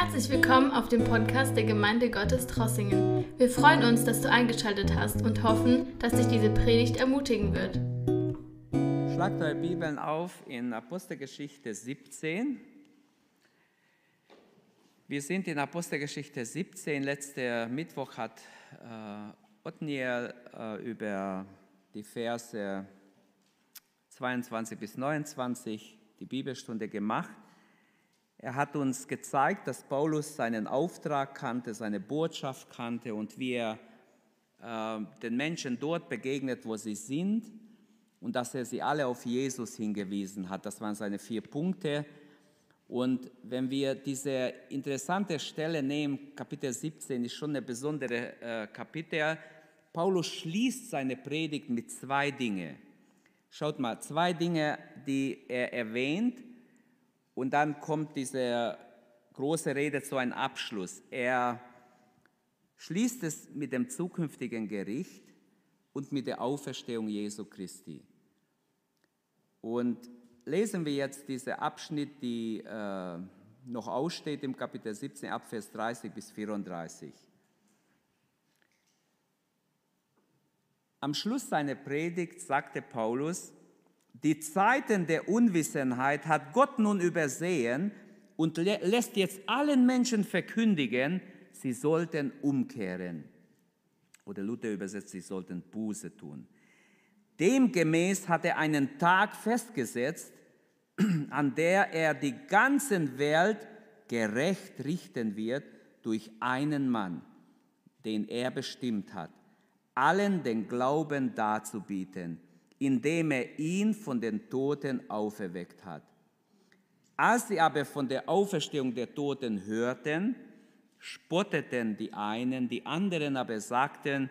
Herzlich willkommen auf dem Podcast der Gemeinde Gottes Trossingen. Wir freuen uns, dass du eingeschaltet hast und hoffen, dass dich diese Predigt ermutigen wird. Schlagt eure Bibeln auf in Apostelgeschichte 17. Wir sind in Apostelgeschichte 17. Letzter Mittwoch hat äh, Othniel äh, über die Verse 22 bis 29 die Bibelstunde gemacht. Er hat uns gezeigt, dass Paulus seinen Auftrag kannte, seine Botschaft kannte und wie er äh, den Menschen dort begegnet, wo sie sind und dass er sie alle auf Jesus hingewiesen hat. Das waren seine vier Punkte. Und wenn wir diese interessante Stelle nehmen, Kapitel 17 ist schon eine besondere äh, Kapitel. Paulus schließt seine Predigt mit zwei Dingen. Schaut mal, zwei Dinge, die er erwähnt und dann kommt diese große Rede zu einem Abschluss. Er schließt es mit dem zukünftigen Gericht und mit der Auferstehung Jesu Christi. Und lesen wir jetzt diesen Abschnitt, die äh, noch aussteht im Kapitel 17, Abvers 30 bis 34. Am Schluss seiner Predigt sagte Paulus, die Zeiten der Unwissenheit hat Gott nun übersehen und lässt jetzt allen Menschen verkündigen, sie sollten umkehren. Oder Luther übersetzt, sie sollten Buße tun. Demgemäß hat er einen Tag festgesetzt, an der er die ganze Welt gerecht richten wird durch einen Mann, den er bestimmt hat, allen den Glauben darzubieten indem er ihn von den Toten auferweckt hat. Als sie aber von der Auferstehung der Toten hörten, spotteten die einen, die anderen aber sagten,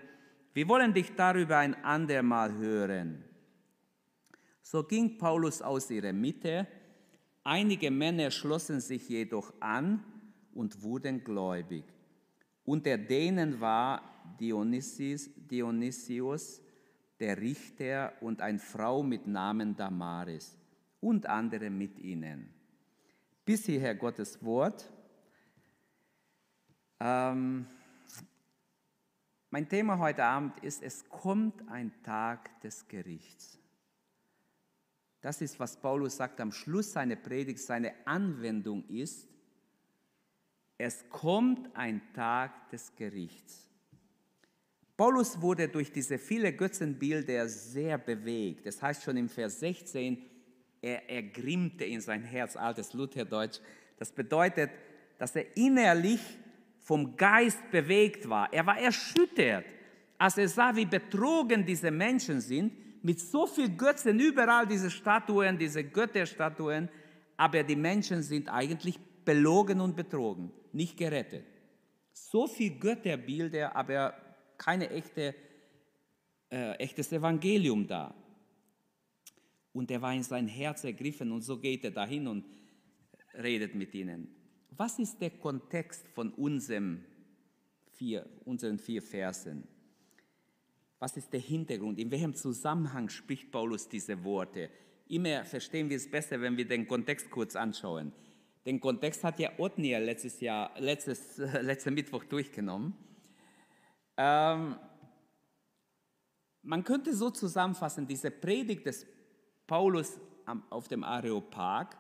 wir wollen dich darüber ein andermal hören. So ging Paulus aus ihrer Mitte, einige Männer schlossen sich jedoch an und wurden gläubig. Unter denen war Dionysius, Dionysius der Richter und eine Frau mit Namen Damaris und andere mit ihnen. Bis hierher Gottes Wort. Ähm, mein Thema heute Abend ist, es kommt ein Tag des Gerichts. Das ist, was Paulus sagt am Schluss seiner Predigt, seine Anwendung ist, es kommt ein Tag des Gerichts. Paulus wurde durch diese vielen Götzenbilder sehr bewegt. Das heißt schon im Vers 16, er ergrimmte in sein Herz, altes Lutherdeutsch. Das bedeutet, dass er innerlich vom Geist bewegt war. Er war erschüttert, als er sah, wie betrogen diese Menschen sind, mit so viel Götzen, überall diese Statuen, diese Götterstatuen, aber die Menschen sind eigentlich belogen und betrogen, nicht gerettet. So viel Götterbilder, aber keine echte, äh, echtes Evangelium da. Und er war in sein Herz ergriffen und so geht er dahin und redet mit ihnen. Was ist der Kontext von unserem vier, unseren vier Versen? Was ist der Hintergrund? In welchem Zusammenhang spricht Paulus diese Worte? Immer verstehen wir es besser, wenn wir den Kontext kurz anschauen. Den Kontext hat ja Othniel letztes Jahr, letztes, letzten Mittwoch durchgenommen. Ähm, man könnte so zusammenfassen, diese Predigt des Paulus auf dem Areopag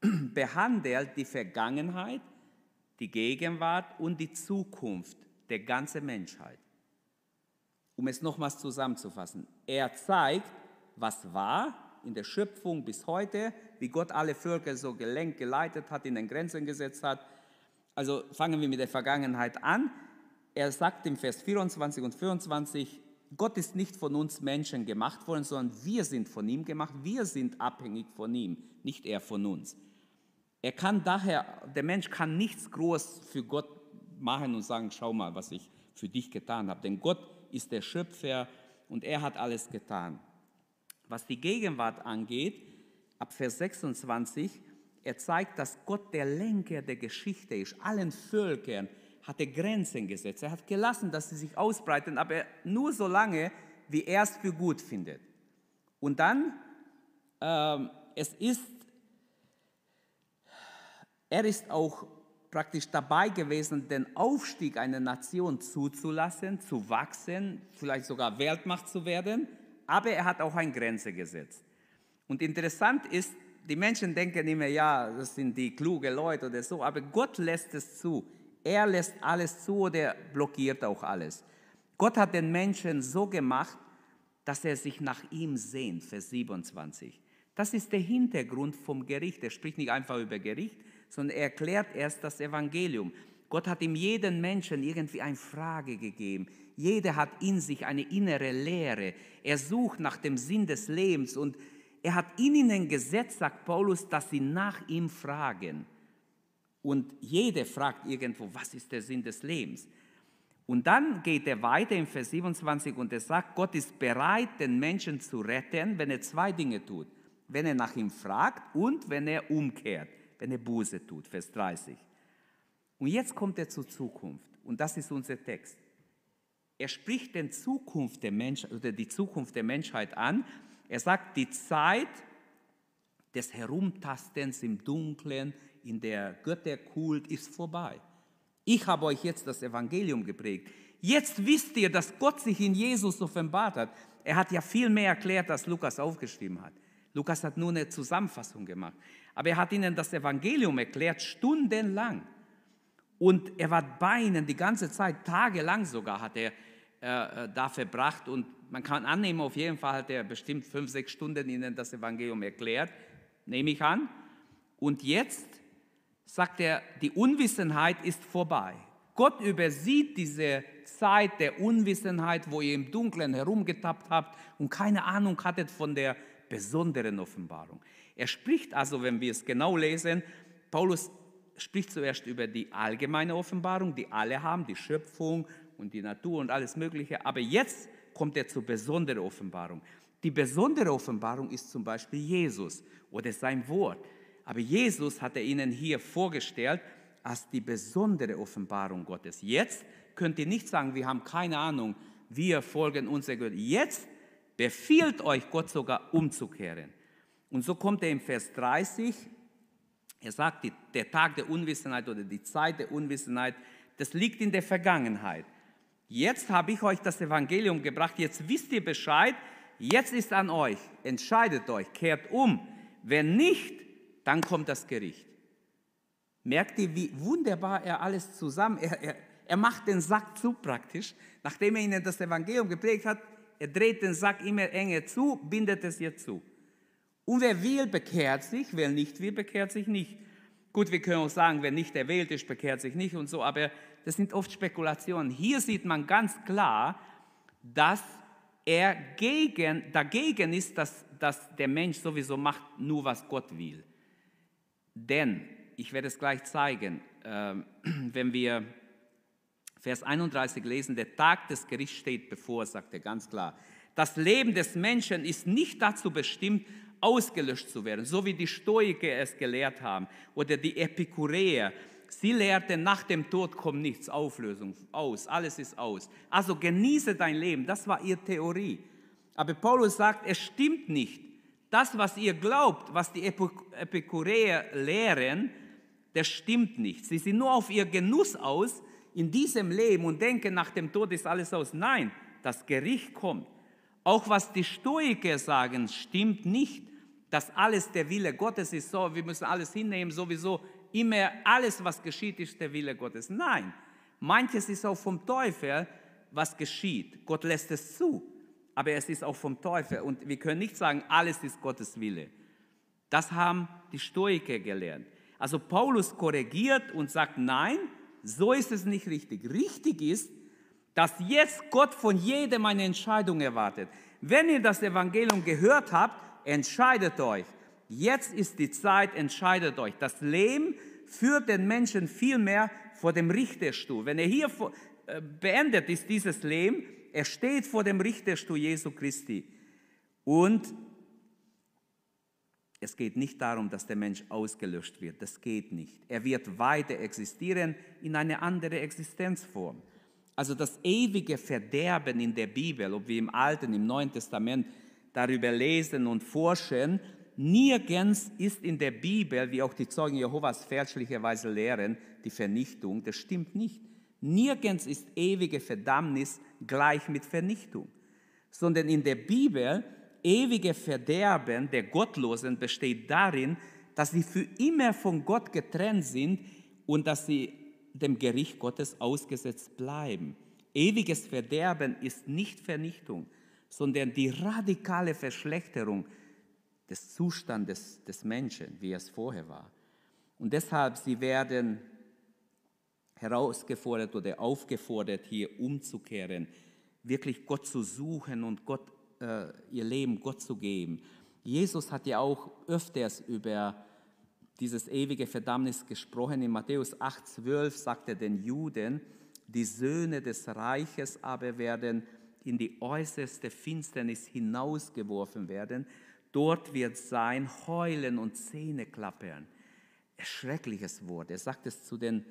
behandelt die Vergangenheit, die Gegenwart und die Zukunft der ganzen Menschheit. Um es nochmals zusammenzufassen, er zeigt, was war in der Schöpfung bis heute, wie Gott alle Völker so gelenkt, geleitet hat, in den Grenzen gesetzt hat. Also fangen wir mit der Vergangenheit an er sagt im Vers 24 und 25, Gott ist nicht von uns Menschen gemacht worden, sondern wir sind von ihm gemacht, wir sind abhängig von ihm, nicht er von uns. Er kann daher, der Mensch kann nichts groß für Gott machen und sagen, schau mal, was ich für dich getan habe. Denn Gott ist der Schöpfer und er hat alles getan. Was die Gegenwart angeht, ab Vers 26, er zeigt, dass Gott der Lenker der Geschichte ist, allen Völkern, hat er Grenzen gesetzt. Er hat gelassen, dass sie sich ausbreiten, aber nur so lange, wie er es für gut findet. Und dann, äh, es ist, er ist auch praktisch dabei gewesen, den Aufstieg einer Nation zuzulassen, zu wachsen, vielleicht sogar Weltmacht zu werden, aber er hat auch eine Grenze gesetzt. Und interessant ist, die Menschen denken immer, ja, das sind die klugen Leute oder so, aber Gott lässt es zu. Er lässt alles zu oder blockiert auch alles. Gott hat den Menschen so gemacht, dass er sich nach ihm sehnt, Vers 27. Das ist der Hintergrund vom Gericht. Er spricht nicht einfach über Gericht, sondern er erklärt erst das Evangelium. Gott hat ihm jeden Menschen irgendwie eine Frage gegeben. Jeder hat in sich eine innere Lehre. Er sucht nach dem Sinn des Lebens und er hat ihnen gesetzt, sagt Paulus, dass sie nach ihm fragen. Und jeder fragt irgendwo, was ist der Sinn des Lebens? Und dann geht er weiter im Vers 27 und er sagt, Gott ist bereit, den Menschen zu retten, wenn er zwei Dinge tut. Wenn er nach ihm fragt und wenn er umkehrt, wenn er Buße tut. Vers 30. Und jetzt kommt er zur Zukunft. Und das ist unser Text. Er spricht den Zukunft der Mensch, oder die Zukunft der Menschheit an er sagt, die Zeit des Herumtastens im Dunkeln, in der Götterkult ist vorbei. Ich habe euch jetzt das Evangelium geprägt. Jetzt wisst ihr, dass Gott sich in Jesus offenbart hat. Er hat ja viel mehr erklärt, als Lukas aufgeschrieben hat. Lukas hat nur eine Zusammenfassung gemacht. Aber er hat ihnen das Evangelium erklärt, stundenlang. Und er war bei ihnen die ganze Zeit, tagelang sogar hat er äh, äh da verbracht und man kann annehmen, auf jeden Fall hat er bestimmt fünf, sechs Stunden Ihnen das Evangelium erklärt, nehme ich an. Und jetzt sagt er, die Unwissenheit ist vorbei. Gott übersieht diese Zeit der Unwissenheit, wo ihr im Dunkeln herumgetappt habt und keine Ahnung hattet von der besonderen Offenbarung. Er spricht also, wenn wir es genau lesen, Paulus spricht zuerst über die allgemeine Offenbarung, die alle haben, die Schöpfung und die Natur und alles Mögliche. Aber jetzt kommt er zur besonderen Offenbarung. Die besondere Offenbarung ist zum Beispiel Jesus oder sein Wort. Aber Jesus hat er ihnen hier vorgestellt als die besondere Offenbarung Gottes. Jetzt könnt ihr nicht sagen, wir haben keine Ahnung, wir folgen unser Gott. Jetzt befiehlt euch Gott sogar umzukehren. Und so kommt er im Vers 30. Er sagt, der Tag der Unwissenheit oder die Zeit der Unwissenheit, das liegt in der Vergangenheit. Jetzt habe ich euch das Evangelium gebracht, jetzt wisst ihr Bescheid, jetzt ist an euch, entscheidet euch, kehrt um. Wenn nicht, dann kommt das Gericht. Merkt ihr, wie wunderbar er alles zusammen, er, er, er macht den Sack zu praktisch, nachdem er ihnen das Evangelium geprägt hat, er dreht den Sack immer enger zu, bindet es jetzt zu. Und wer will, bekehrt sich, wer nicht will, bekehrt sich nicht. Gut, wir können auch sagen, wer nicht erwählt ist, bekehrt sich nicht und so, aber das sind oft Spekulationen. Hier sieht man ganz klar, dass er gegen, dagegen ist, dass, dass der Mensch sowieso macht, nur was Gott will. Denn, ich werde es gleich zeigen, äh, wenn wir Vers 31 lesen, der Tag des Gerichts steht bevor, sagt er ganz klar. Das Leben des Menschen ist nicht dazu bestimmt, ausgelöscht zu werden, so wie die Stoiker es gelehrt haben oder die Epikureer Sie lehrte, nach dem Tod kommt nichts, Auflösung, aus, alles ist aus. Also genieße dein Leben, das war ihre Theorie. Aber Paulus sagt, es stimmt nicht. Das, was ihr glaubt, was die Epikureer lehren, das stimmt nicht. Sie sind nur auf ihr Genuss aus in diesem Leben und denken, nach dem Tod ist alles aus. Nein, das Gericht kommt. Auch was die Stoiker sagen, stimmt nicht, dass alles der Wille Gottes ist. So, wir müssen alles hinnehmen, sowieso immer alles, was geschieht, ist der Wille Gottes. Nein, manches ist auch vom Teufel, was geschieht. Gott lässt es zu, aber es ist auch vom Teufel. Und wir können nicht sagen, alles ist Gottes Wille. Das haben die Stoiker gelernt. Also Paulus korrigiert und sagt, nein, so ist es nicht richtig. Richtig ist, dass jetzt Gott von jedem eine Entscheidung erwartet. Wenn ihr das Evangelium gehört habt, entscheidet euch. Jetzt ist die Zeit, entscheidet euch. Das Leben führt den Menschen vielmehr vor dem Richterstuhl. Wenn er hier äh, beendet ist, dieses Leben, er steht vor dem Richterstuhl Jesu Christi. Und es geht nicht darum, dass der Mensch ausgelöscht wird. Das geht nicht. Er wird weiter existieren in eine andere Existenzform. Also das ewige Verderben in der Bibel, ob wir im Alten, im Neuen Testament darüber lesen und forschen, Nirgends ist in der Bibel, wie auch die Zeugen Jehovas fälschlicherweise lehren, die Vernichtung. Das stimmt nicht. Nirgends ist ewige Verdammnis gleich mit Vernichtung, sondern in der Bibel ewige Verderben der Gottlosen besteht darin, dass sie für immer von Gott getrennt sind und dass sie dem Gericht Gottes ausgesetzt bleiben. Ewiges Verderben ist nicht Vernichtung, sondern die radikale Verschlechterung des Zustandes des Menschen, wie es vorher war. Und deshalb, sie werden herausgefordert oder aufgefordert, hier umzukehren, wirklich Gott zu suchen und Gott, äh, ihr Leben Gott zu geben. Jesus hat ja auch öfters über dieses ewige Verdammnis gesprochen. In Matthäus 8,12 sagt er den Juden, die Söhne des Reiches aber werden in die äußerste Finsternis hinausgeworfen werden. Dort wird sein Heulen und Zähne klappern. Erschreckliches Wort. Er sagt es zu den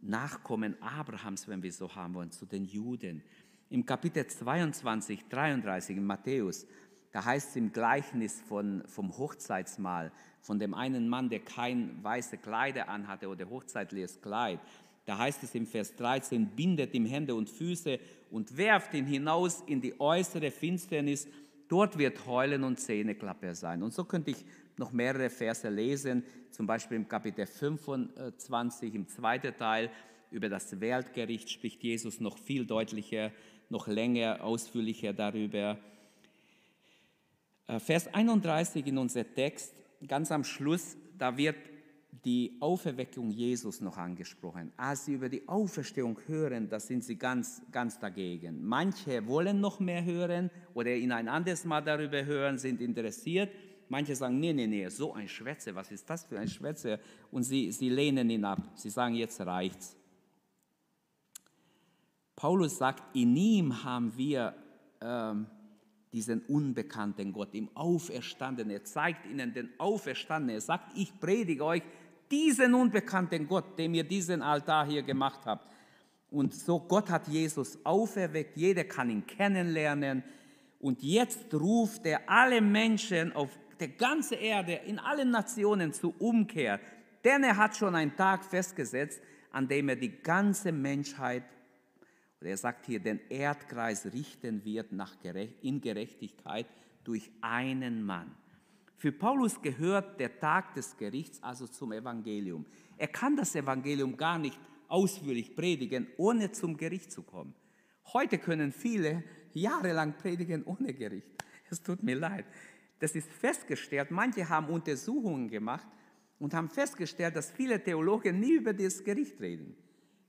Nachkommen Abrahams, wenn wir so haben wollen, zu den Juden. Im Kapitel 22, 33 in Matthäus, da heißt es im Gleichnis von, vom Hochzeitsmahl, von dem einen Mann, der kein weiße Kleider anhatte oder hochzeitliches Kleid. Da heißt es im Vers 13, bindet ihm Hände und Füße und werft ihn hinaus in die äußere Finsternis. Dort wird Heulen und Zähneklapper sein. Und so könnte ich noch mehrere Verse lesen, zum Beispiel im Kapitel 25, im zweiten Teil, über das Weltgericht spricht Jesus noch viel deutlicher, noch länger, ausführlicher darüber. Äh, Vers 31 in unserem Text, ganz am Schluss, da wird die Auferweckung Jesus noch angesprochen. Als sie über die Auferstehung hören, da sind sie ganz, ganz dagegen. Manche wollen noch mehr hören oder in ein anderes Mal darüber hören, sind interessiert. Manche sagen, nee, nee, nee, so ein Schwätze, was ist das für ein Schwätze? Und sie, sie lehnen ihn ab. Sie sagen, jetzt reicht's. Paulus sagt, in ihm haben wir ähm, diesen unbekannten Gott, im Auferstandenen. Er zeigt ihnen den Auferstandenen. Er sagt, ich predige euch diesen unbekannten Gott, dem ihr diesen Altar hier gemacht habt. Und so Gott hat Jesus auferweckt, jeder kann ihn kennenlernen. Und jetzt ruft er alle Menschen auf der ganzen Erde, in allen Nationen zur Umkehr. Denn er hat schon einen Tag festgesetzt, an dem er die ganze Menschheit, oder er sagt hier, den Erdkreis richten wird nach in Gerechtigkeit durch einen Mann. Für Paulus gehört der Tag des Gerichts also zum Evangelium. Er kann das Evangelium gar nicht ausführlich predigen, ohne zum Gericht zu kommen. Heute können viele jahrelang predigen ohne Gericht. Es tut mir leid. Das ist festgestellt. Manche haben Untersuchungen gemacht und haben festgestellt, dass viele Theologen nie über das Gericht reden.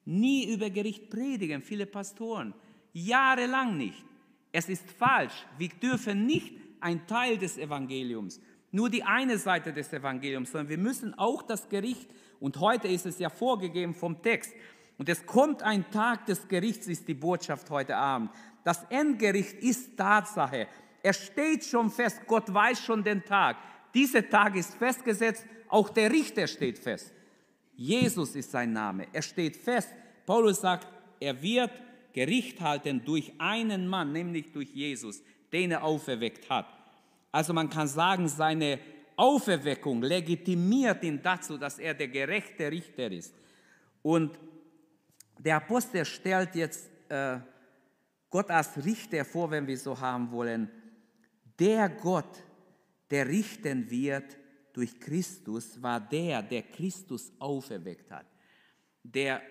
Nie über Gericht predigen, viele Pastoren. Jahrelang nicht. Es ist falsch. Wir dürfen nicht ein Teil des Evangeliums nur die eine Seite des Evangeliums, sondern wir müssen auch das Gericht, und heute ist es ja vorgegeben vom Text, und es kommt ein Tag des Gerichts, ist die Botschaft heute Abend. Das Endgericht ist Tatsache. Es steht schon fest, Gott weiß schon den Tag. Dieser Tag ist festgesetzt, auch der Richter steht fest. Jesus ist sein Name, er steht fest. Paulus sagt, er wird Gericht halten durch einen Mann, nämlich durch Jesus, den er auferweckt hat. Also man kann sagen, seine Auferweckung legitimiert ihn dazu, dass er der gerechte Richter ist. Und der Apostel stellt jetzt äh, Gott als Richter vor, wenn wir so haben wollen. Der Gott, der richten wird durch Christus, war der, der Christus auferweckt hat. Der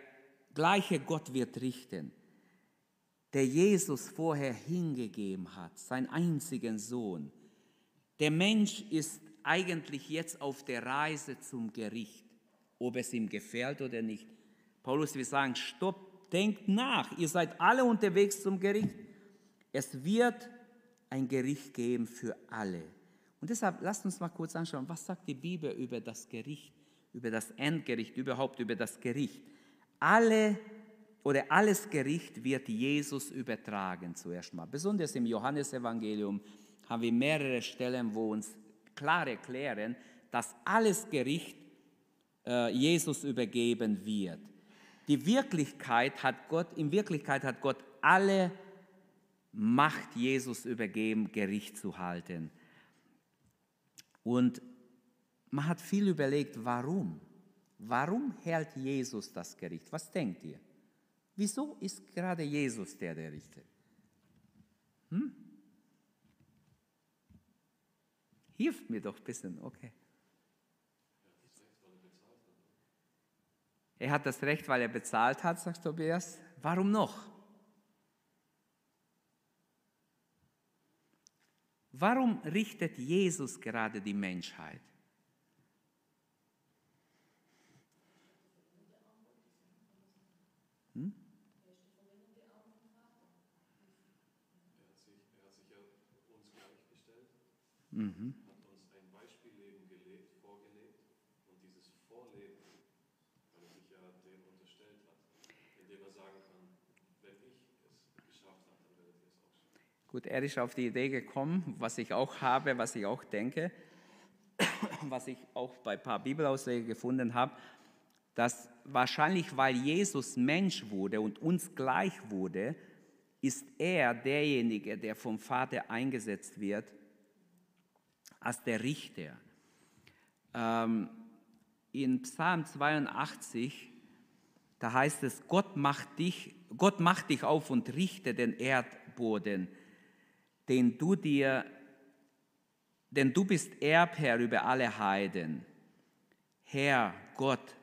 gleiche Gott wird richten, der Jesus vorher hingegeben hat, seinen einzigen Sohn der Mensch ist eigentlich jetzt auf der Reise zum Gericht, ob es ihm gefällt oder nicht. Paulus will sagen, stopp, denkt nach, ihr seid alle unterwegs zum Gericht. Es wird ein Gericht geben für alle. Und deshalb lasst uns mal kurz anschauen, was sagt die Bibel über das Gericht, über das Endgericht, überhaupt über das Gericht. Alle oder alles Gericht wird Jesus übertragen zuerst mal, besonders im Johannesevangelium haben wir mehrere Stellen, wo uns klar erklären, dass alles Gericht äh, Jesus übergeben wird. Die Wirklichkeit hat Gott, in Wirklichkeit hat Gott alle Macht Jesus übergeben, Gericht zu halten. Und man hat viel überlegt, warum? Warum hält Jesus das Gericht? Was denkt ihr? Wieso ist gerade Jesus der, der richtet? Hm? Hilft mir doch ein bisschen, okay. Er hat das Recht, weil er bezahlt hat, sagt Tobias. Warum noch? Warum richtet Jesus gerade die Menschheit? Hm? Mhm. hat uns ein Beispielleben gelebt, vorgelebt und dieses Vorleben, weil er sich ja dem unterstellt hat, indem er sagen kann, wenn ich es geschafft habe, dann werdet ihr es auch schaffen. Gut, er ist auf die Idee gekommen, was ich auch habe, was ich auch denke, was ich auch bei ein paar Bibelauslegern gefunden habe, dass wahrscheinlich, weil Jesus Mensch wurde und uns gleich wurde, ist er derjenige, der vom Vater eingesetzt wird, als der Richter. Ähm, in Psalm 82, da heißt es, Gott macht, dich, Gott macht dich auf und richte den Erdboden, den du dir, denn du bist Erbherr über alle Heiden. Herr Gott,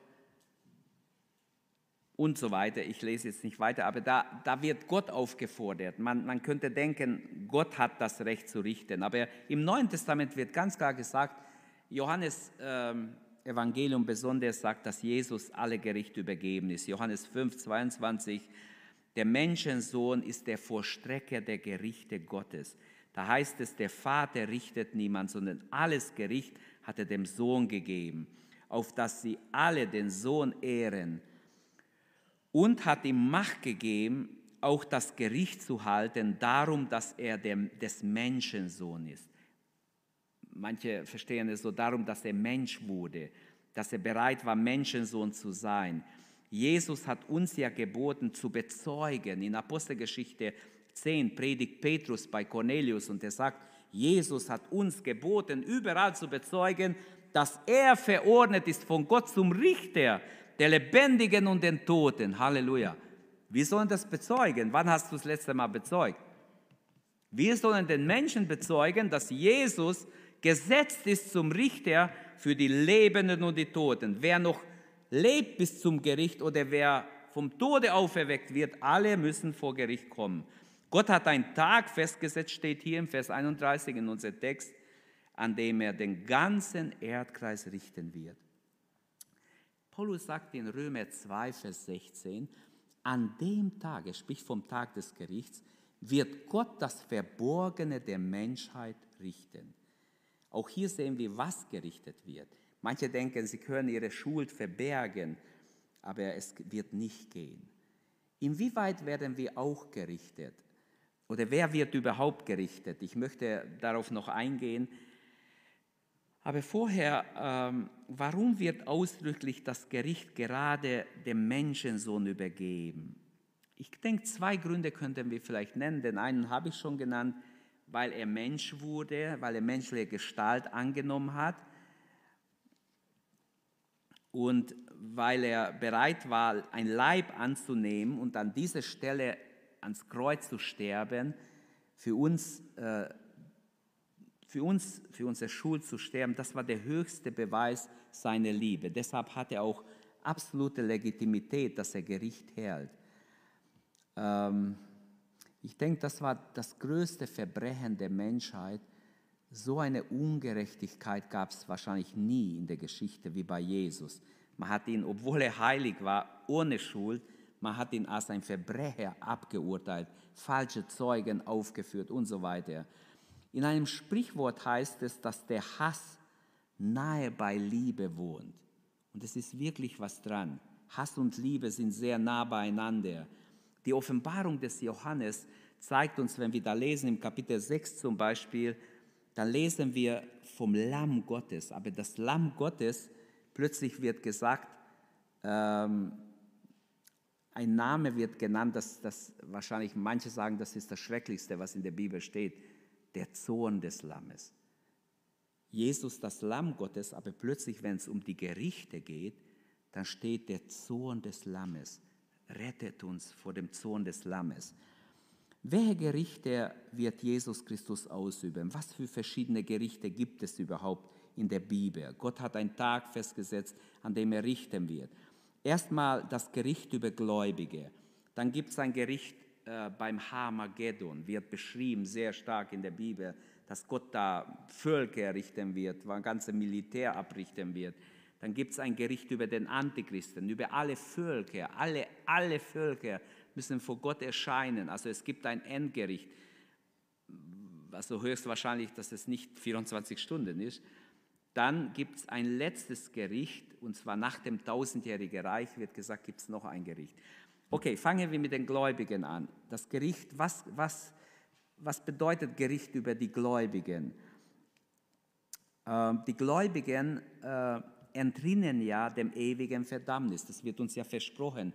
und so weiter. Ich lese jetzt nicht weiter, aber da, da wird Gott aufgefordert. Man, man könnte denken, Gott hat das Recht zu richten. Aber im Neuen Testament wird ganz klar gesagt, Johannes ähm, Evangelium besonders sagt, dass Jesus alle Gerichte übergeben ist. Johannes 5, 22, der Menschensohn ist der Vorstrecker der Gerichte Gottes. Da heißt es, der Vater richtet niemand, sondern alles Gericht hat er dem Sohn gegeben, auf dass sie alle den Sohn ehren und hat ihm Macht gegeben, auch das Gericht zu halten, darum, dass er des Menschensohn ist. Manche verstehen es so darum, dass er Mensch wurde, dass er bereit war, Menschensohn zu sein. Jesus hat uns ja geboten zu bezeugen. In Apostelgeschichte 10 predigt Petrus bei Cornelius und er sagt, Jesus hat uns geboten, überall zu bezeugen, dass er verordnet ist von Gott zum Richter der Lebendigen und den Toten. Halleluja. Wir sollen das bezeugen. Wann hast du das letzte Mal bezeugt? Wir sollen den Menschen bezeugen, dass Jesus gesetzt ist zum Richter für die Lebenden und die Toten. Wer noch lebt bis zum Gericht oder wer vom Tode auferweckt wird, alle müssen vor Gericht kommen. Gott hat einen Tag festgesetzt, steht hier im Vers 31 in unserem Text, an dem er den ganzen Erdkreis richten wird. Paulus sagt in Römer 2, Vers 16, an dem Tag, er spricht vom Tag des Gerichts, wird Gott das Verborgene der Menschheit richten. Auch hier sehen wir, was gerichtet wird. Manche denken, sie können ihre Schuld verbergen, aber es wird nicht gehen. Inwieweit werden wir auch gerichtet? Oder wer wird überhaupt gerichtet? Ich möchte darauf noch eingehen. Aber vorher, ähm, warum wird ausdrücklich das Gericht gerade dem Menschensohn übergeben? Ich denke, zwei Gründe könnten wir vielleicht nennen. Den einen habe ich schon genannt, weil er Mensch wurde, weil er menschliche Gestalt angenommen hat und weil er bereit war, ein Leib anzunehmen und an dieser Stelle ans Kreuz zu sterben, für uns äh, für uns, für unsere Schuld zu sterben, das war der höchste Beweis seiner Liebe. Deshalb hat er auch absolute Legitimität, dass er Gericht hält. Ähm, ich denke, das war das größte Verbrechen der Menschheit. So eine Ungerechtigkeit gab es wahrscheinlich nie in der Geschichte wie bei Jesus. Man hat ihn, obwohl er heilig war, ohne Schuld, man hat ihn als ein Verbrecher abgeurteilt, falsche Zeugen aufgeführt und so weiter. In einem Sprichwort heißt es, dass der Hass nahe bei Liebe wohnt. Und es ist wirklich was dran. Hass und Liebe sind sehr nah beieinander. Die Offenbarung des Johannes zeigt uns, wenn wir da lesen, im Kapitel 6 zum Beispiel, dann lesen wir vom Lamm Gottes. Aber das Lamm Gottes, plötzlich wird gesagt, ähm, ein Name wird genannt, das, das wahrscheinlich manche sagen, das ist das Schrecklichste, was in der Bibel steht der Zorn des Lammes. Jesus das Lamm Gottes, aber plötzlich, wenn es um die Gerichte geht, dann steht der Zorn des Lammes. Rettet uns vor dem Zorn des Lammes. Welche Gerichte wird Jesus Christus ausüben? Was für verschiedene Gerichte gibt es überhaupt in der Bibel? Gott hat einen Tag festgesetzt, an dem er richten wird. Erstmal das Gericht über Gläubige. Dann gibt es ein Gericht äh, beim Harmageddon, wird beschrieben sehr stark in der Bibel, dass Gott da Völker richten wird, ein ganzes Militär abrichten wird. Dann gibt es ein Gericht über den Antichristen, über alle Völker. Alle, alle Völker müssen vor Gott erscheinen. Also es gibt ein Endgericht. Also höchstwahrscheinlich, dass es nicht 24 Stunden ist. Dann gibt es ein letztes Gericht, und zwar nach dem tausendjährigen Reich wird gesagt, gibt es noch ein Gericht. Okay, fangen wir mit den Gläubigen an. Das Gericht, was, was, was bedeutet Gericht über die Gläubigen? Ähm, die Gläubigen äh, entrinnen ja dem ewigen Verdammnis. Das wird uns ja versprochen.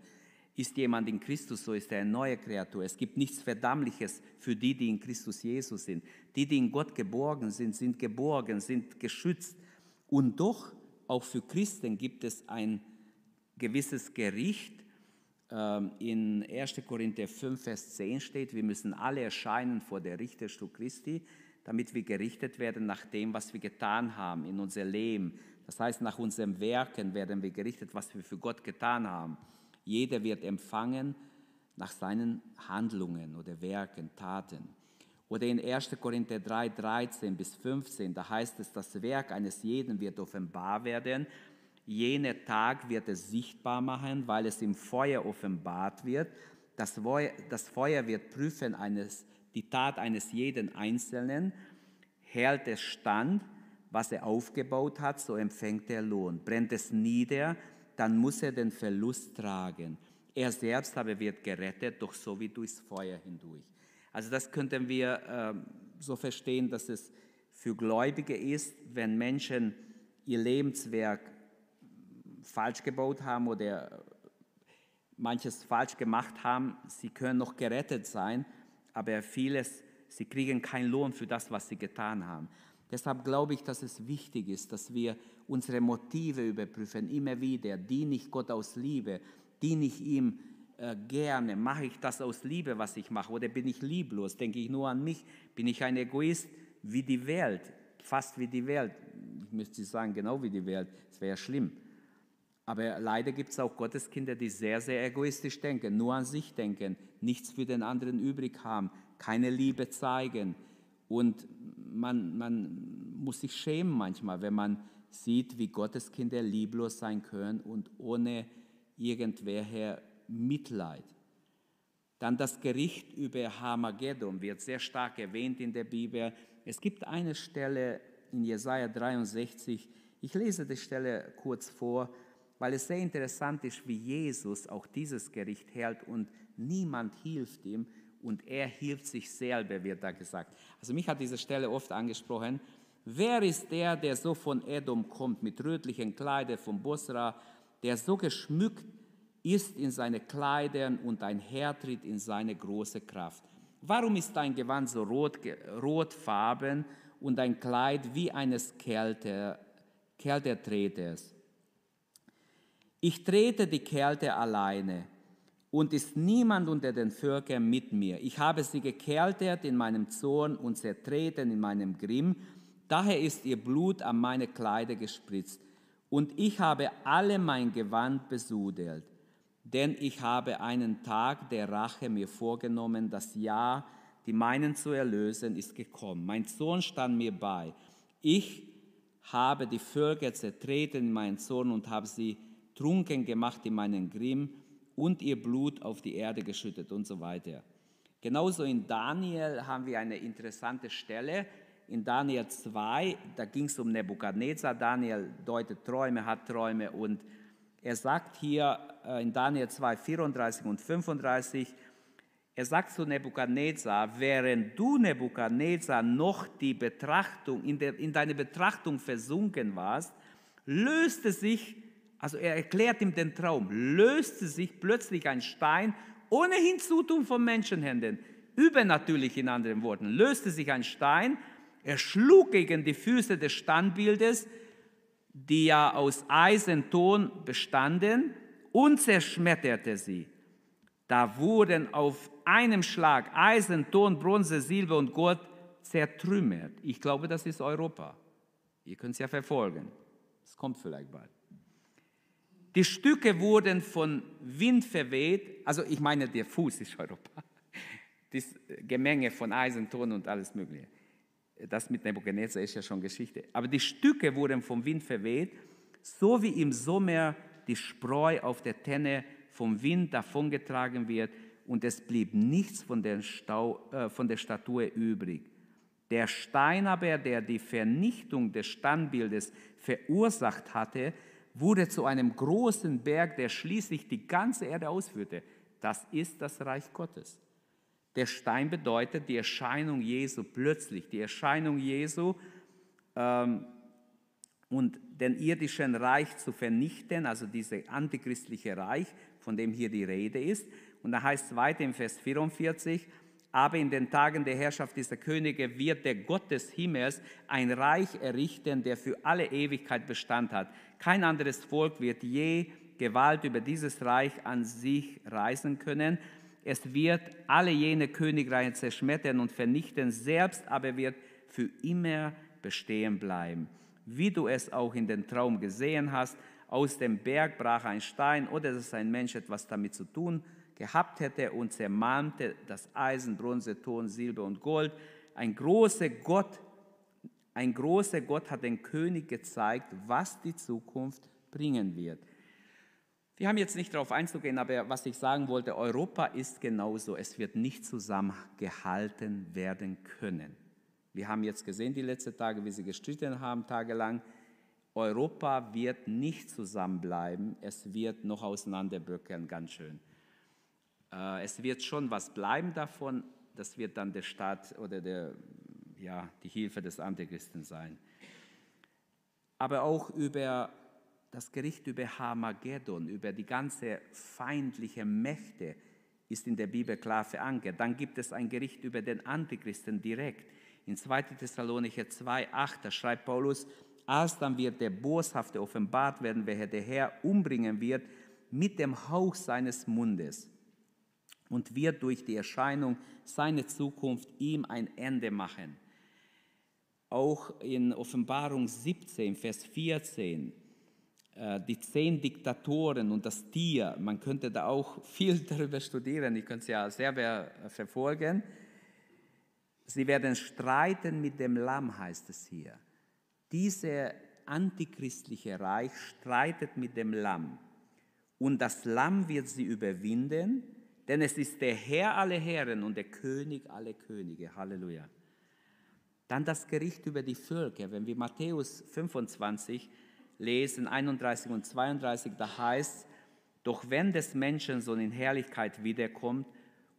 Ist jemand in Christus, so ist er eine neue Kreatur. Es gibt nichts Verdammliches für die, die in Christus Jesus sind. Die, die in Gott geborgen sind, sind geborgen, sind geschützt. Und doch, auch für Christen gibt es ein gewisses Gericht. Ähm, in 1. Korinther 5, Vers 10 steht, wir müssen alle erscheinen vor der Richterstuhl Christi, damit wir gerichtet werden nach dem, was wir getan haben in unser Leben. Das heißt, nach unseren Werken werden wir gerichtet, was wir für Gott getan haben. Jeder wird empfangen nach seinen Handlungen oder Werken, Taten. Oder in 1. Korinther 3, 13 bis 15, da heißt es, das Werk eines jeden wird offenbar werden. Jener Tag wird es sichtbar machen, weil es im Feuer offenbart wird. Das Feuer, das Feuer wird prüfen eines, die Tat eines jeden Einzelnen. Hält es stand, was er aufgebaut hat, so empfängt er Lohn. Brennt es nieder, dann muss er den Verlust tragen. Er selbst aber wird gerettet, doch so wie durchs Feuer hindurch. Also das könnten wir äh, so verstehen, dass es für Gläubige ist, wenn Menschen ihr Lebenswerk falsch gebaut haben oder manches falsch gemacht haben, sie können noch gerettet sein, aber vieles, sie kriegen keinen Lohn für das, was sie getan haben. Deshalb glaube ich, dass es wichtig ist, dass wir unsere Motive überprüfen, immer wieder. Diene ich Gott aus Liebe? Diene ich ihm äh, gerne? Mache ich das aus Liebe, was ich mache? Oder bin ich lieblos? Denke ich nur an mich? Bin ich ein Egoist wie die Welt? Fast wie die Welt. Ich müsste sagen, genau wie die Welt. Das wäre ja schlimm. Aber leider gibt es auch Gotteskinder, die sehr, sehr egoistisch denken, nur an sich denken, nichts für den anderen übrig haben, keine Liebe zeigen. Und man, man muss sich schämen manchmal, wenn man sieht, wie Gotteskinder lieblos sein können und ohne irgendwelche Mitleid. Dann das Gericht über Hamageddon wird sehr stark erwähnt in der Bibel. Es gibt eine Stelle in Jesaja 63, ich lese die Stelle kurz vor, weil es sehr interessant ist, wie Jesus auch dieses Gericht hält und niemand hilft ihm und er hilft sich selber, wird da gesagt. Also mich hat diese Stelle oft angesprochen. Wer ist der, der so von Edom kommt, mit rötlichen Kleidern von Bosra, der so geschmückt ist in seine Kleidern und ein Hertritt in seine große Kraft. Warum ist dein Gewand so rot, rotfarben und ein Kleid wie eines Kälte, Kältertreters? Ich trete die Kälte alleine und ist niemand unter den Völkern mit mir. Ich habe sie gekältert in meinem Zorn und zertreten in meinem Grimm. Daher ist ihr Blut an meine Kleider gespritzt. Und ich habe alle mein Gewand besudelt denn ich habe einen Tag der Rache mir vorgenommen, das Jahr, die meinen zu erlösen, ist gekommen. Mein Sohn stand mir bei. Ich habe die Völker zertreten in meinen Zorn und habe sie trunken gemacht in meinen Grimm und ihr Blut auf die Erde geschüttet und so weiter. Genauso in Daniel haben wir eine interessante Stelle. In Daniel 2, da ging es um Nebukadnezar. Daniel deutet Träume, hat Träume und er sagt hier äh, in Daniel 2, 34 und 35, er sagt zu Nebukadnezar, während du, Nebukadnezar, noch die Betrachtung, in, der, in deine Betrachtung versunken warst, löste sich, also er erklärt ihm den Traum, löste sich plötzlich ein Stein ohne Hinzutun von Menschenhänden, übernatürlich in anderen Worten, löste sich ein Stein, Er schlug gegen die Füße des Standbildes, die ja aus Eisenton bestanden, und zerschmetterte sie. Da wurden auf einem Schlag Eisen, Ton, Bronze, Silber und Gold zertrümmert. Ich glaube, das ist Europa. Ihr könnt es ja verfolgen. Es kommt vielleicht bald. Die Stücke wurden von Wind verweht. Also ich meine, der Fuß ist Europa. Das Gemenge von Eisen, Ton und alles Mögliche. Das mit Nebuchadnezzar ist ja schon Geschichte. Aber die Stücke wurden vom Wind verweht, so wie im Sommer die Spreu auf der Tenne vom Wind davongetragen wird und es blieb nichts von der, Stau, äh, von der Statue übrig. Der Stein aber, der die Vernichtung des Standbildes verursacht hatte, wurde zu einem großen Berg, der schließlich die ganze Erde ausführte. Das ist das Reich Gottes. Der Stein bedeutet die Erscheinung Jesu plötzlich, die Erscheinung Jesu ähm, und den irdischen Reich zu vernichten, also dieses antichristliche Reich, von dem hier die Rede ist. Und da heißt es weiter im Vers 44, aber in den Tagen der Herrschaft dieser Könige wird der Gott des Himmels ein Reich errichten, der für alle Ewigkeit Bestand hat. Kein anderes Volk wird je Gewalt über dieses Reich an sich reißen können. Es wird alle jene Königreiche zerschmettern und vernichten, selbst aber wird für immer bestehen bleiben. Wie du es auch in den Traum gesehen hast, aus dem Berg brach ein Stein oder dass ein Mensch etwas damit zu tun gehabt hätte und zermalmte das Eisen, Bronze, Ton, Silber und Gold. Ein großer Gott, ein großer Gott hat den König gezeigt, was die Zukunft bringen wird. Wir haben jetzt nicht darauf einzugehen, aber was ich sagen wollte, Europa ist genauso. Es wird nicht zusammengehalten werden können. Wir haben jetzt gesehen die letzten Tage, wie sie gestritten haben, tagelang. Europa wird nicht zusammenbleiben, es wird noch auseinanderbröckeln, ganz schön. Äh, es wird schon was bleiben davon, das wird dann der Staat oder der, ja, die Hilfe des Antichristen sein. Aber auch über das Gericht über Harmageddon, über die ganze feindliche Mächte ist in der Bibel klar verankert. Dann gibt es ein Gericht über den Antichristen direkt. In 2. Thessalonicher 2,8, da schreibt Paulus, alsdann wird der Boshafte offenbart werden, welcher der Herr umbringen wird mit dem Hauch seines Mundes und wird durch die Erscheinung seine Zukunft ihm ein Ende machen. Auch in Offenbarung 17, Vers 14, äh, die zehn Diktatoren und das Tier, man könnte da auch viel darüber studieren, ich könnte es ja selber verfolgen. Sie werden streiten mit dem Lamm, heißt es hier. Diese antichristliche Reich streitet mit dem Lamm. Und das Lamm wird sie überwinden denn es ist der Herr aller Herren und der König aller Könige. Halleluja. Dann das Gericht über die Völker. Wenn wir Matthäus 25 lesen, 31 und 32, da heißt, doch wenn des Menschen so in Herrlichkeit wiederkommt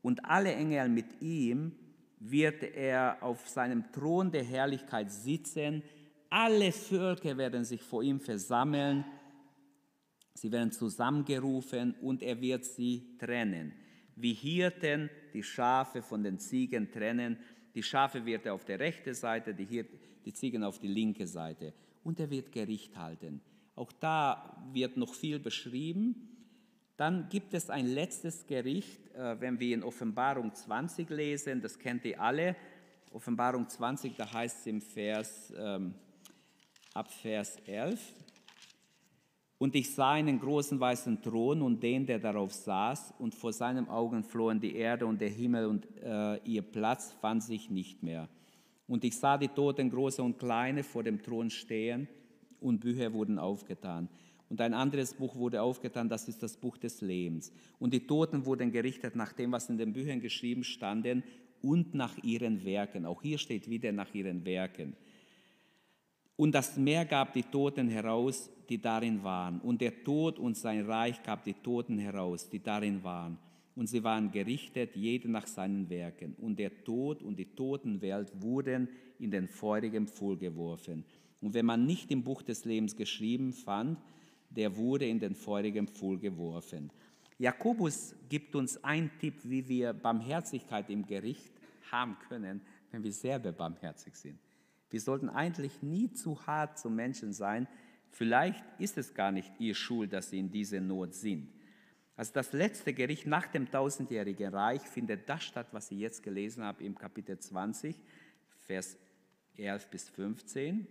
und alle Engel mit ihm, wird er auf seinem Thron der Herrlichkeit sitzen. Alle Völker werden sich vor ihm versammeln. Sie werden zusammengerufen und er wird sie trennen wie Hirten die Schafe von den Ziegen trennen. Die Schafe wird er auf der rechten Seite, die Ziegen auf die linke Seite. Und er wird Gericht halten. Auch da wird noch viel beschrieben. Dann gibt es ein letztes Gericht, äh, wenn wir in Offenbarung 20 lesen, das kennt ihr alle. Offenbarung 20, da heißt es im Vers, ähm, ab Vers 11, und ich sah einen großen weißen Thron und den, der darauf saß, und vor seinen Augen flohen die Erde und der Himmel und äh, ihr Platz fand sich nicht mehr. Und ich sah die Toten, große und kleine, vor dem Thron stehen und Bücher wurden aufgetan. Und ein anderes Buch wurde aufgetan, das ist das Buch des Lebens. Und die Toten wurden gerichtet nach dem, was in den Büchern geschrieben standen und nach ihren Werken. Auch hier steht wieder nach ihren Werken. Und das Meer gab die Toten heraus, die darin waren. Und der Tod und sein Reich gab die Toten heraus, die darin waren. Und sie waren gerichtet, jede nach seinen Werken. Und der Tod und die Totenwelt wurden in den feurigen Pfuhl geworfen. Und wenn man nicht im Buch des Lebens geschrieben fand, der wurde in den feurigen Pfuhl geworfen. Jakobus gibt uns einen Tipp, wie wir Barmherzigkeit im Gericht haben können, wenn wir selber barmherzig sind. Wir sollten eigentlich nie zu hart zu Menschen sein. Vielleicht ist es gar nicht ihr Schuld, dass sie in dieser Not sind. Also das letzte Gericht nach dem tausendjährigen Reich findet das statt, was ich jetzt gelesen habe im Kapitel 20, Vers 11 bis 15.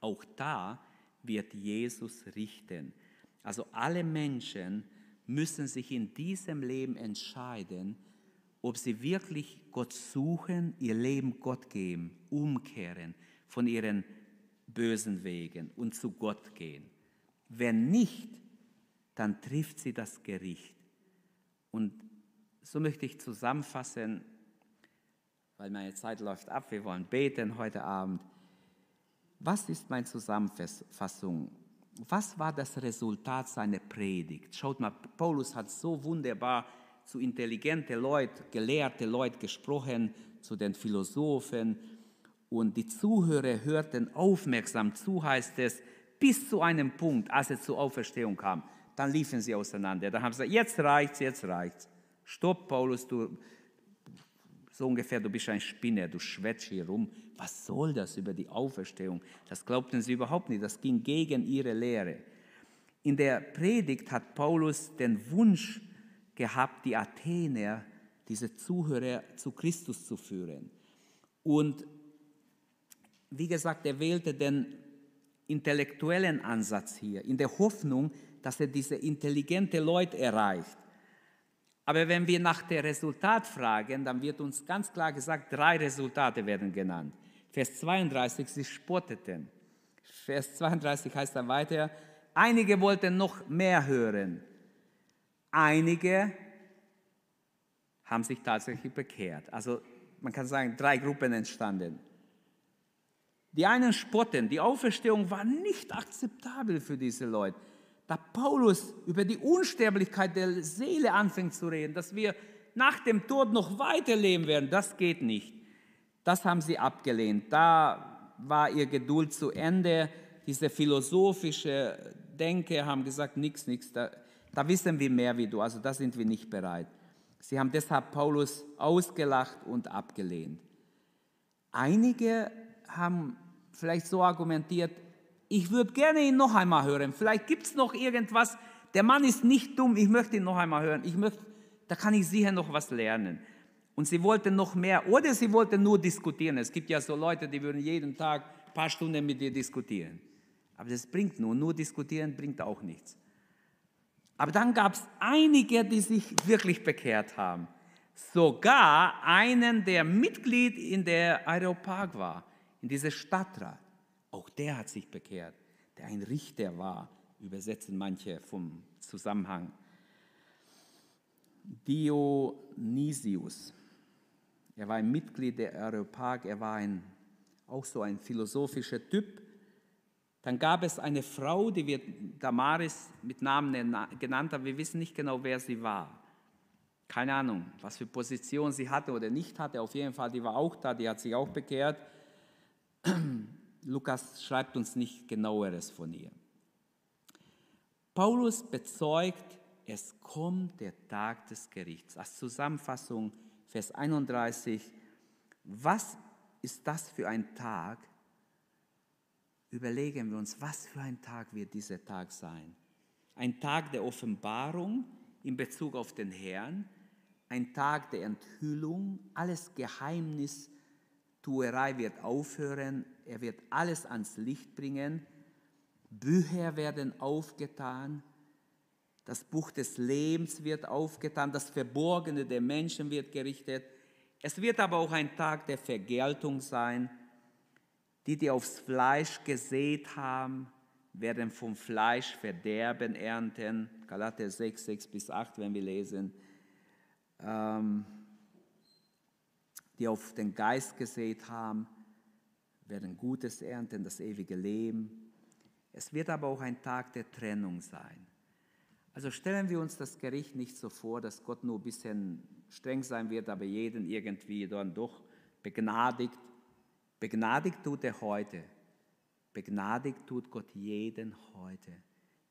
Auch da wird Jesus richten. Also alle Menschen müssen sich in diesem Leben entscheiden, ob sie wirklich Gott suchen, ihr Leben Gott geben, umkehren von ihren bösen Wegen und zu Gott gehen. Wenn nicht, dann trifft sie das Gericht. Und so möchte ich zusammenfassen, weil meine Zeit läuft ab, wir wollen beten heute Abend. Was ist meine Zusammenfassung? Was war das Resultat seiner Predigt? Schaut mal, Paulus hat so wunderbar zu intelligenten Leuten, gelehrten Leuten gesprochen, zu den Philosophen. Und die Zuhörer hörten aufmerksam zu, heißt es, bis zu einem Punkt, als er zur Auferstehung kam. Dann liefen sie auseinander. Dann haben sie gesagt, jetzt reicht's, jetzt reicht's. Stopp, Paulus, du, so ungefähr, du bist ein Spinner, du schwätzt hier rum. Was soll das über die Auferstehung? Das glaubten sie überhaupt nicht. Das ging gegen ihre Lehre. In der Predigt hat Paulus den Wunsch gehabt, die Athener, diese Zuhörer zu Christus zu führen. Und wie gesagt, er wählte den intellektuellen Ansatz hier, in der Hoffnung, dass er diese intelligente Leute erreicht. Aber wenn wir nach dem Resultat fragen, dann wird uns ganz klar gesagt, drei Resultate werden genannt. Vers 32, sie spotteten. Vers 32 heißt dann weiter, einige wollten noch mehr hören. Einige haben sich tatsächlich bekehrt. Also man kann sagen, drei Gruppen entstanden. Die einen spotten, die Auferstehung war nicht akzeptabel für diese Leute. Da Paulus über die Unsterblichkeit der Seele anfängt zu reden, dass wir nach dem Tod noch weiterleben werden, das geht nicht. Das haben sie abgelehnt. Da war ihr Geduld zu Ende. Diese philosophische Denke haben gesagt, nichts, nichts, da, da wissen wir mehr wie du, also da sind wir nicht bereit. Sie haben deshalb Paulus ausgelacht und abgelehnt. Einige haben vielleicht so argumentiert, ich würde gerne ihn noch einmal hören. Vielleicht gibt es noch irgendwas. Der Mann ist nicht dumm, ich möchte ihn noch einmal hören. Ich möchte, da kann ich sicher noch was lernen. Und sie wollten noch mehr oder sie wollten nur diskutieren. Es gibt ja so Leute, die würden jeden Tag ein paar Stunden mit dir diskutieren. Aber das bringt nur, nur diskutieren bringt auch nichts. Aber dann gab es einige, die sich wirklich bekehrt haben. Sogar einen, der Mitglied in der Aeropark war, in dieser Stadtrat. Auch der hat sich bekehrt, der ein Richter war, übersetzen manche vom Zusammenhang. Dionysius, er war ein Mitglied der Areopag, er war ein, auch so ein philosophischer Typ. Dann gab es eine Frau, die wird Damaris mit Namen genannt, aber wir wissen nicht genau, wer sie war. Keine Ahnung, was für Position sie hatte oder nicht hatte. Auf jeden Fall, die war auch da, die hat sich auch bekehrt. Lukas schreibt uns nicht genaueres von ihr. Paulus bezeugt, es kommt der Tag des Gerichts. Als Zusammenfassung Vers 31, was ist das für ein Tag? Überlegen wir uns, was für ein Tag wird dieser Tag sein? Ein Tag der Offenbarung in Bezug auf den Herrn, ein Tag der Enthüllung, alles Geheimnistuerei wird aufhören, er wird alles ans Licht bringen, Bücher werden aufgetan, das Buch des Lebens wird aufgetan, das Verborgene der Menschen wird gerichtet. Es wird aber auch ein Tag der Vergeltung sein. Die, die aufs Fleisch gesät haben, werden vom Fleisch Verderben ernten. Galater 6, 6 bis 8, wenn wir lesen. Ähm, die auf den Geist gesät haben, werden Gutes ernten, das ewige Leben. Es wird aber auch ein Tag der Trennung sein. Also stellen wir uns das Gericht nicht so vor, dass Gott nur ein bisschen streng sein wird, aber jeden irgendwie dann doch begnadigt. Begnadigt tut er heute. Begnadigt tut Gott jeden heute,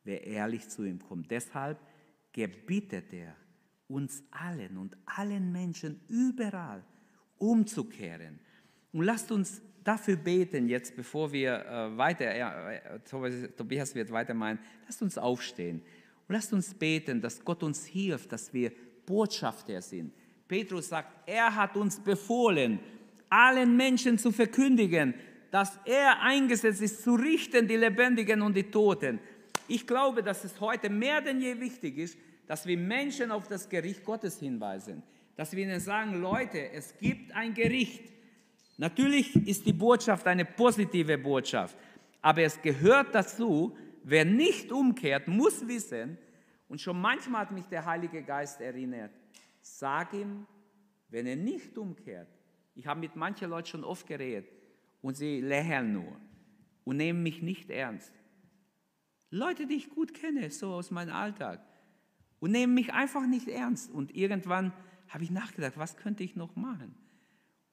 wer ehrlich zu ihm kommt. Deshalb gebietet er uns allen und allen Menschen überall umzukehren. Und lasst uns dafür beten jetzt, bevor wir äh, weiter, äh, Tobias wird weiter meinen, lasst uns aufstehen und lasst uns beten, dass Gott uns hilft, dass wir Botschafter sind. Petrus sagt, er hat uns befohlen, allen Menschen zu verkündigen, dass er eingesetzt ist, zu richten die Lebendigen und die Toten. Ich glaube, dass es heute mehr denn je wichtig ist, dass wir Menschen auf das Gericht Gottes hinweisen. Dass wir ihnen sagen, Leute, es gibt ein Gericht. Natürlich ist die Botschaft eine positive Botschaft, aber es gehört dazu, wer nicht umkehrt, muss wissen, und schon manchmal hat mich der Heilige Geist erinnert, sag ihm, wenn er nicht umkehrt, ich habe mit manchen Leuten schon oft geredet und sie lächeln nur und nehmen mich nicht ernst. Leute, die ich gut kenne, so aus meinem Alltag, und nehmen mich einfach nicht ernst. Und irgendwann habe ich nachgedacht, was könnte ich noch machen?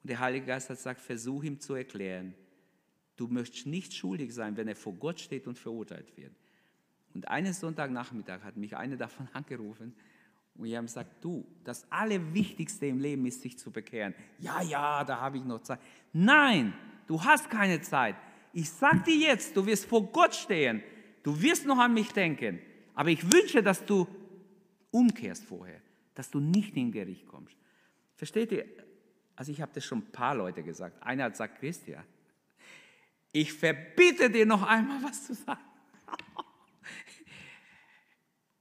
Und der Heilige Geist hat gesagt, versuch ihm zu erklären, du möchtest nicht schuldig sein, wenn er vor Gott steht und verurteilt wird. Und eines Sonntagnachmittag hat mich eine davon angerufen und die haben gesagt, du, das Allerwichtigste im Leben ist, sich zu bekehren. Ja, ja, da habe ich noch Zeit. Nein, du hast keine Zeit. Ich sage dir jetzt, du wirst vor Gott stehen. Du wirst noch an mich denken. Aber ich wünsche, dass du umkehrst vorher, dass du nicht in Gericht kommst. Versteht ihr? Also ich habe das schon ein paar Leute gesagt. Einer hat gesagt, Christian, ich verbiete dir noch einmal was zu sagen.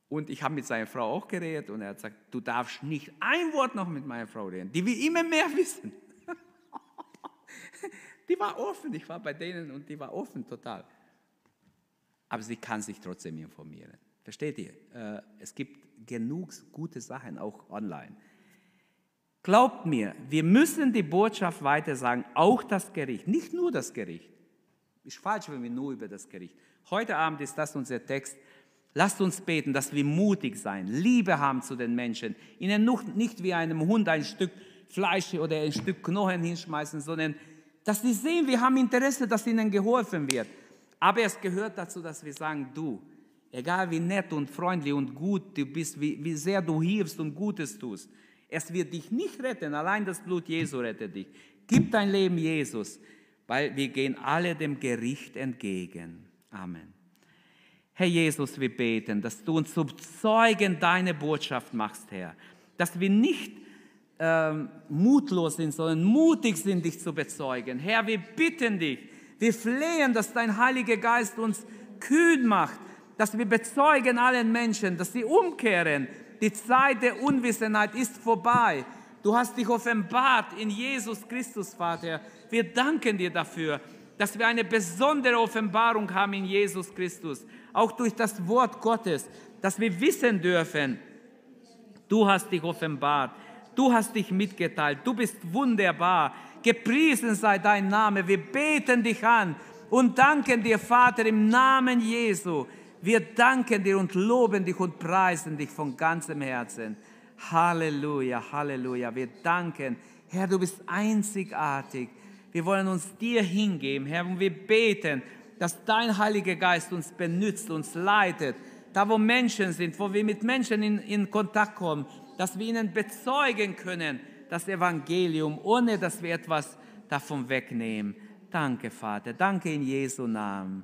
Und ich habe mit seiner Frau auch geredet und er hat gesagt, du darfst nicht ein Wort noch mit meiner Frau reden. Die will immer mehr wissen. Die war offen, ich war bei denen und die war offen total. Aber sie kann sich trotzdem informieren. Versteht ihr? Äh, es gibt genug gute Sachen auch online. Glaubt mir, wir müssen die Botschaft weiter sagen, auch das Gericht, nicht nur das Gericht. Ist falsch, wenn wir nur über das Gericht. Heute Abend ist das unser Text. Lasst uns beten, dass wir mutig sein, Liebe haben zu den Menschen, ihnen nicht wie einem Hund ein Stück Fleisch oder ein Stück Knochen hinschmeißen, sondern dass sie sehen, wir haben Interesse, dass ihnen geholfen wird. Aber es gehört dazu, dass wir sagen, du, egal wie nett und freundlich und gut du bist, wie, wie sehr du hilfst und Gutes tust, es wird dich nicht retten, allein das Blut Jesu rettet dich. Gib dein Leben Jesus, weil wir gehen alle dem Gericht entgegen. Amen. Herr Jesus, wir beten, dass du uns zum Zeugen deine Botschaft machst, Herr. Dass wir nicht ähm, mutlos sind, sondern mutig sind, dich zu bezeugen. Herr, wir bitten dich, wir flehen, dass dein Heiliger Geist uns kühn macht, dass wir bezeugen allen Menschen, dass sie umkehren. Die Zeit der Unwissenheit ist vorbei. Du hast dich offenbart in Jesus Christus, Vater. Wir danken dir dafür, dass wir eine besondere Offenbarung haben in Jesus Christus auch durch das Wort Gottes, dass wir wissen dürfen, du hast dich offenbart, du hast dich mitgeteilt, du bist wunderbar, gepriesen sei dein Name, wir beten dich an und danken dir, Vater, im Namen Jesu. Wir danken dir und loben dich und preisen dich von ganzem Herzen. Halleluja, Halleluja. Wir danken, Herr, du bist einzigartig. Wir wollen uns dir hingeben, Herr, und wir beten, dass dein Heiliger Geist uns benützt, uns leitet, da wo Menschen sind, wo wir mit Menschen in, in Kontakt kommen, dass wir ihnen bezeugen können, das Evangelium, ohne dass wir etwas davon wegnehmen. Danke, Vater. Danke in Jesu Namen.